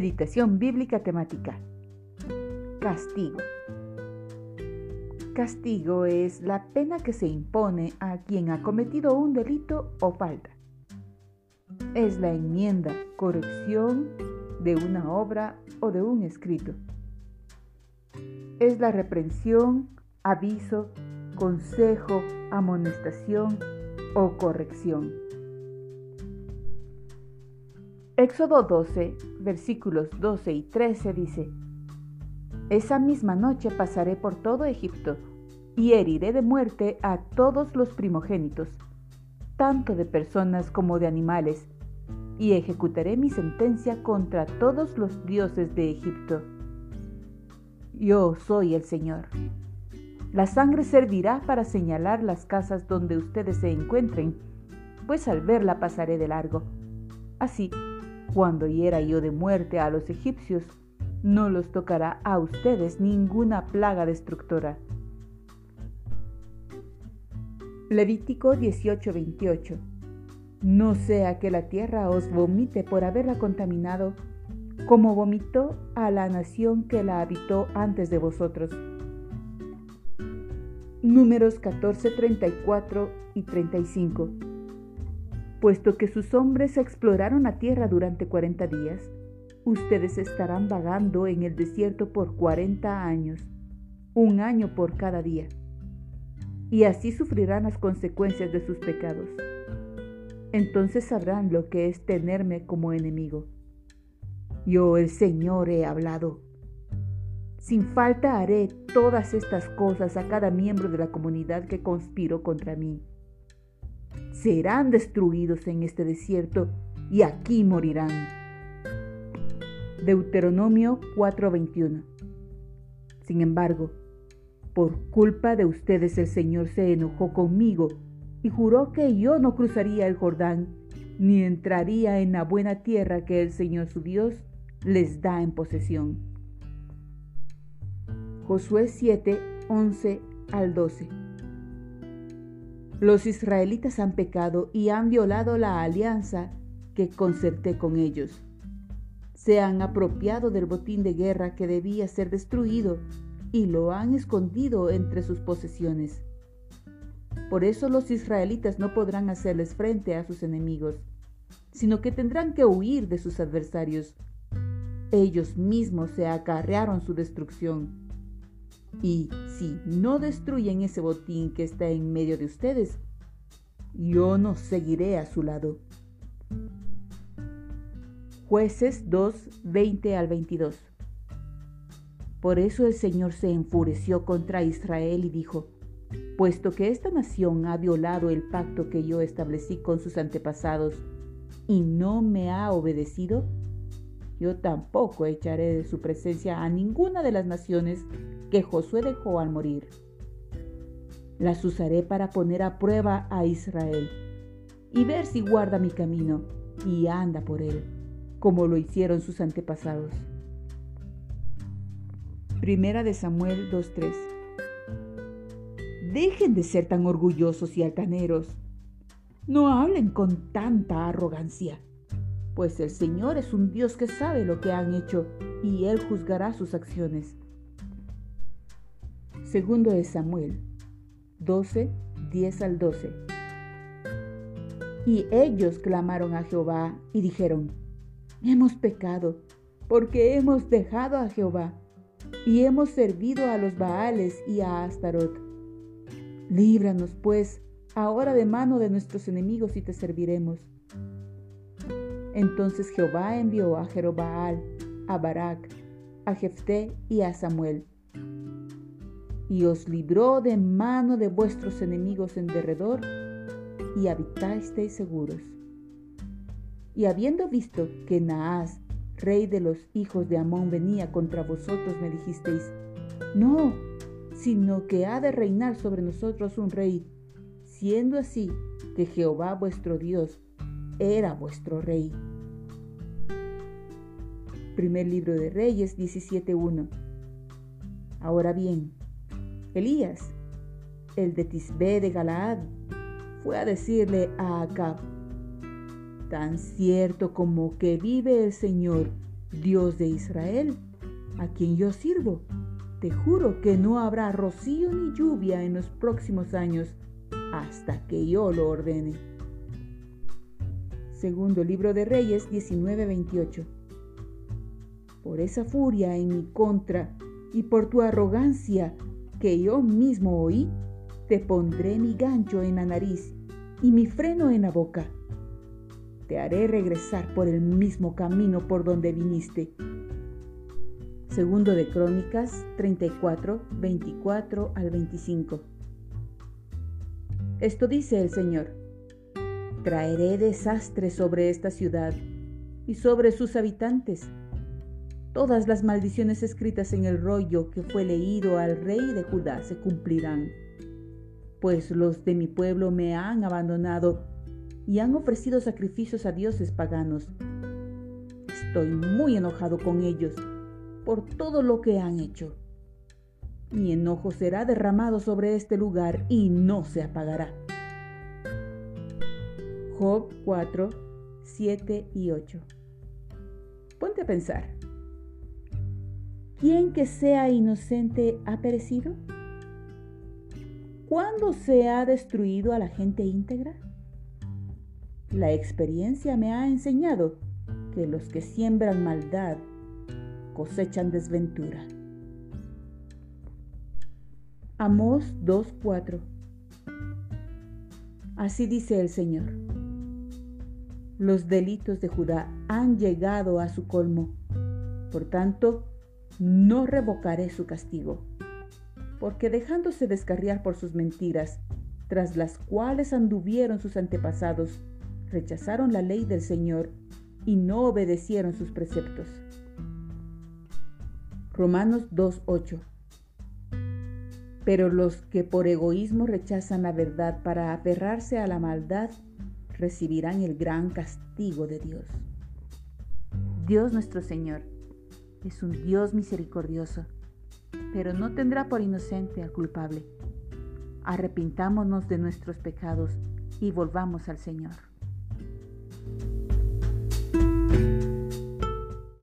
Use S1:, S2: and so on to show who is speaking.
S1: Meditación bíblica temática. Castigo. Castigo es la pena que se impone a quien ha cometido un delito o falta. Es la enmienda, corrección de una obra o de un escrito. Es la reprensión, aviso, consejo, amonestación o corrección. Éxodo 12, versículos 12 y 13 dice, Esa misma noche pasaré por todo Egipto y heriré de muerte a todos los primogénitos, tanto de personas como de animales, y ejecutaré mi sentencia contra todos los dioses de Egipto. Yo soy el Señor. La sangre servirá para señalar las casas donde ustedes se encuentren, pues al verla pasaré de largo. Así, cuando hiera yo de muerte a los egipcios, no los tocará a ustedes ninguna plaga destructora. Levítico 18:28 No sea que la tierra os vomite por haberla contaminado, como vomitó a la nación que la habitó antes de vosotros. Números 14, 34 y 35. Puesto que sus hombres exploraron la tierra durante 40 días, ustedes estarán vagando en el desierto por 40 años, un año por cada día, y así sufrirán las consecuencias de sus pecados. Entonces sabrán lo que es tenerme como enemigo. Yo el Señor he hablado. Sin falta haré todas estas cosas a cada miembro de la comunidad que conspiró contra mí. Serán destruidos en este desierto y aquí morirán. Deuteronomio 4:21 Sin embargo, por culpa de ustedes el Señor se enojó conmigo y juró que yo no cruzaría el Jordán ni entraría en la buena tierra que el Señor su Dios les da en posesión. Josué 7, 11 al 12. Los israelitas han pecado y han violado la alianza que concerté con ellos. Se han apropiado del botín de guerra que debía ser destruido y lo han escondido entre sus posesiones. Por eso los israelitas no podrán hacerles frente a sus enemigos, sino que tendrán que huir de sus adversarios. Ellos mismos se acarrearon su destrucción. Y si no destruyen ese botín que está en medio de ustedes, yo no seguiré a su lado. Jueces 2, 20 al 22. Por eso el Señor se enfureció contra Israel y dijo, puesto que esta nación ha violado el pacto que yo establecí con sus antepasados y no me ha obedecido, yo tampoco echaré de su presencia a ninguna de las naciones que Josué dejó al morir. Las usaré para poner a prueba a Israel y ver si guarda mi camino y anda por él, como lo hicieron sus antepasados. Primera de Samuel 2.3 Dejen de ser tan orgullosos y altaneros. No hablen con tanta arrogancia pues el Señor es un Dios que sabe lo que han hecho y Él juzgará sus acciones. Segundo de Samuel 12, 10 al 12. Y ellos clamaron a Jehová y dijeron, hemos pecado, porque hemos dejado a Jehová y hemos servido a los Baales y a Astarot. Líbranos, pues, ahora de mano de nuestros enemigos y te serviremos. Entonces Jehová envió a Jerobaal, a Barak, a Jefté y a Samuel. Y os libró de mano de vuestros enemigos en derredor, y habitasteis seguros. Y habiendo visto que Naas, rey de los hijos de Amón, venía contra vosotros, me dijisteis, no, sino que ha de reinar sobre nosotros un rey, siendo así que Jehová vuestro Dios era vuestro rey. Primer libro de Reyes 17.1. Ahora bien, Elías, el de Tisbé de Galaad, fue a decirle a Acab, tan cierto como que vive el Señor, Dios de Israel, a quien yo sirvo, te juro que no habrá rocío ni lluvia en los próximos años hasta que yo lo ordene. Segundo libro de Reyes 19:28. Por esa furia en mi contra y por tu arrogancia que yo mismo oí, te pondré mi gancho en la nariz y mi freno en la boca. Te haré regresar por el mismo camino por donde viniste. Segundo de Crónicas 34, 24 al 25. Esto dice el Señor. Traeré desastre sobre esta ciudad y sobre sus habitantes. Todas las maldiciones escritas en el rollo que fue leído al rey de Judá se cumplirán, pues los de mi pueblo me han abandonado y han ofrecido sacrificios a dioses paganos. Estoy muy enojado con ellos por todo lo que han hecho. Mi enojo será derramado sobre este lugar y no se apagará. Job 4, 7 y 8. Ponte a pensar. ¿Quién que sea inocente ha perecido? ¿Cuándo se ha destruido a la gente íntegra? La experiencia me ha enseñado que los que siembran maldad cosechan desventura. Amós 2.4 Así dice el Señor. Los delitos de Judá han llegado a su colmo. Por tanto, no revocaré su castigo. Porque dejándose descarriar por sus mentiras, tras las cuales anduvieron sus antepasados, rechazaron la ley del Señor y no obedecieron sus preceptos. Romanos 2.8 pero los que por egoísmo rechazan la verdad para aferrarse a la maldad recibirán el gran castigo de Dios. Dios nuestro Señor es un Dios misericordioso, pero no tendrá por inocente al culpable. Arrepintámonos de nuestros pecados y volvamos al Señor.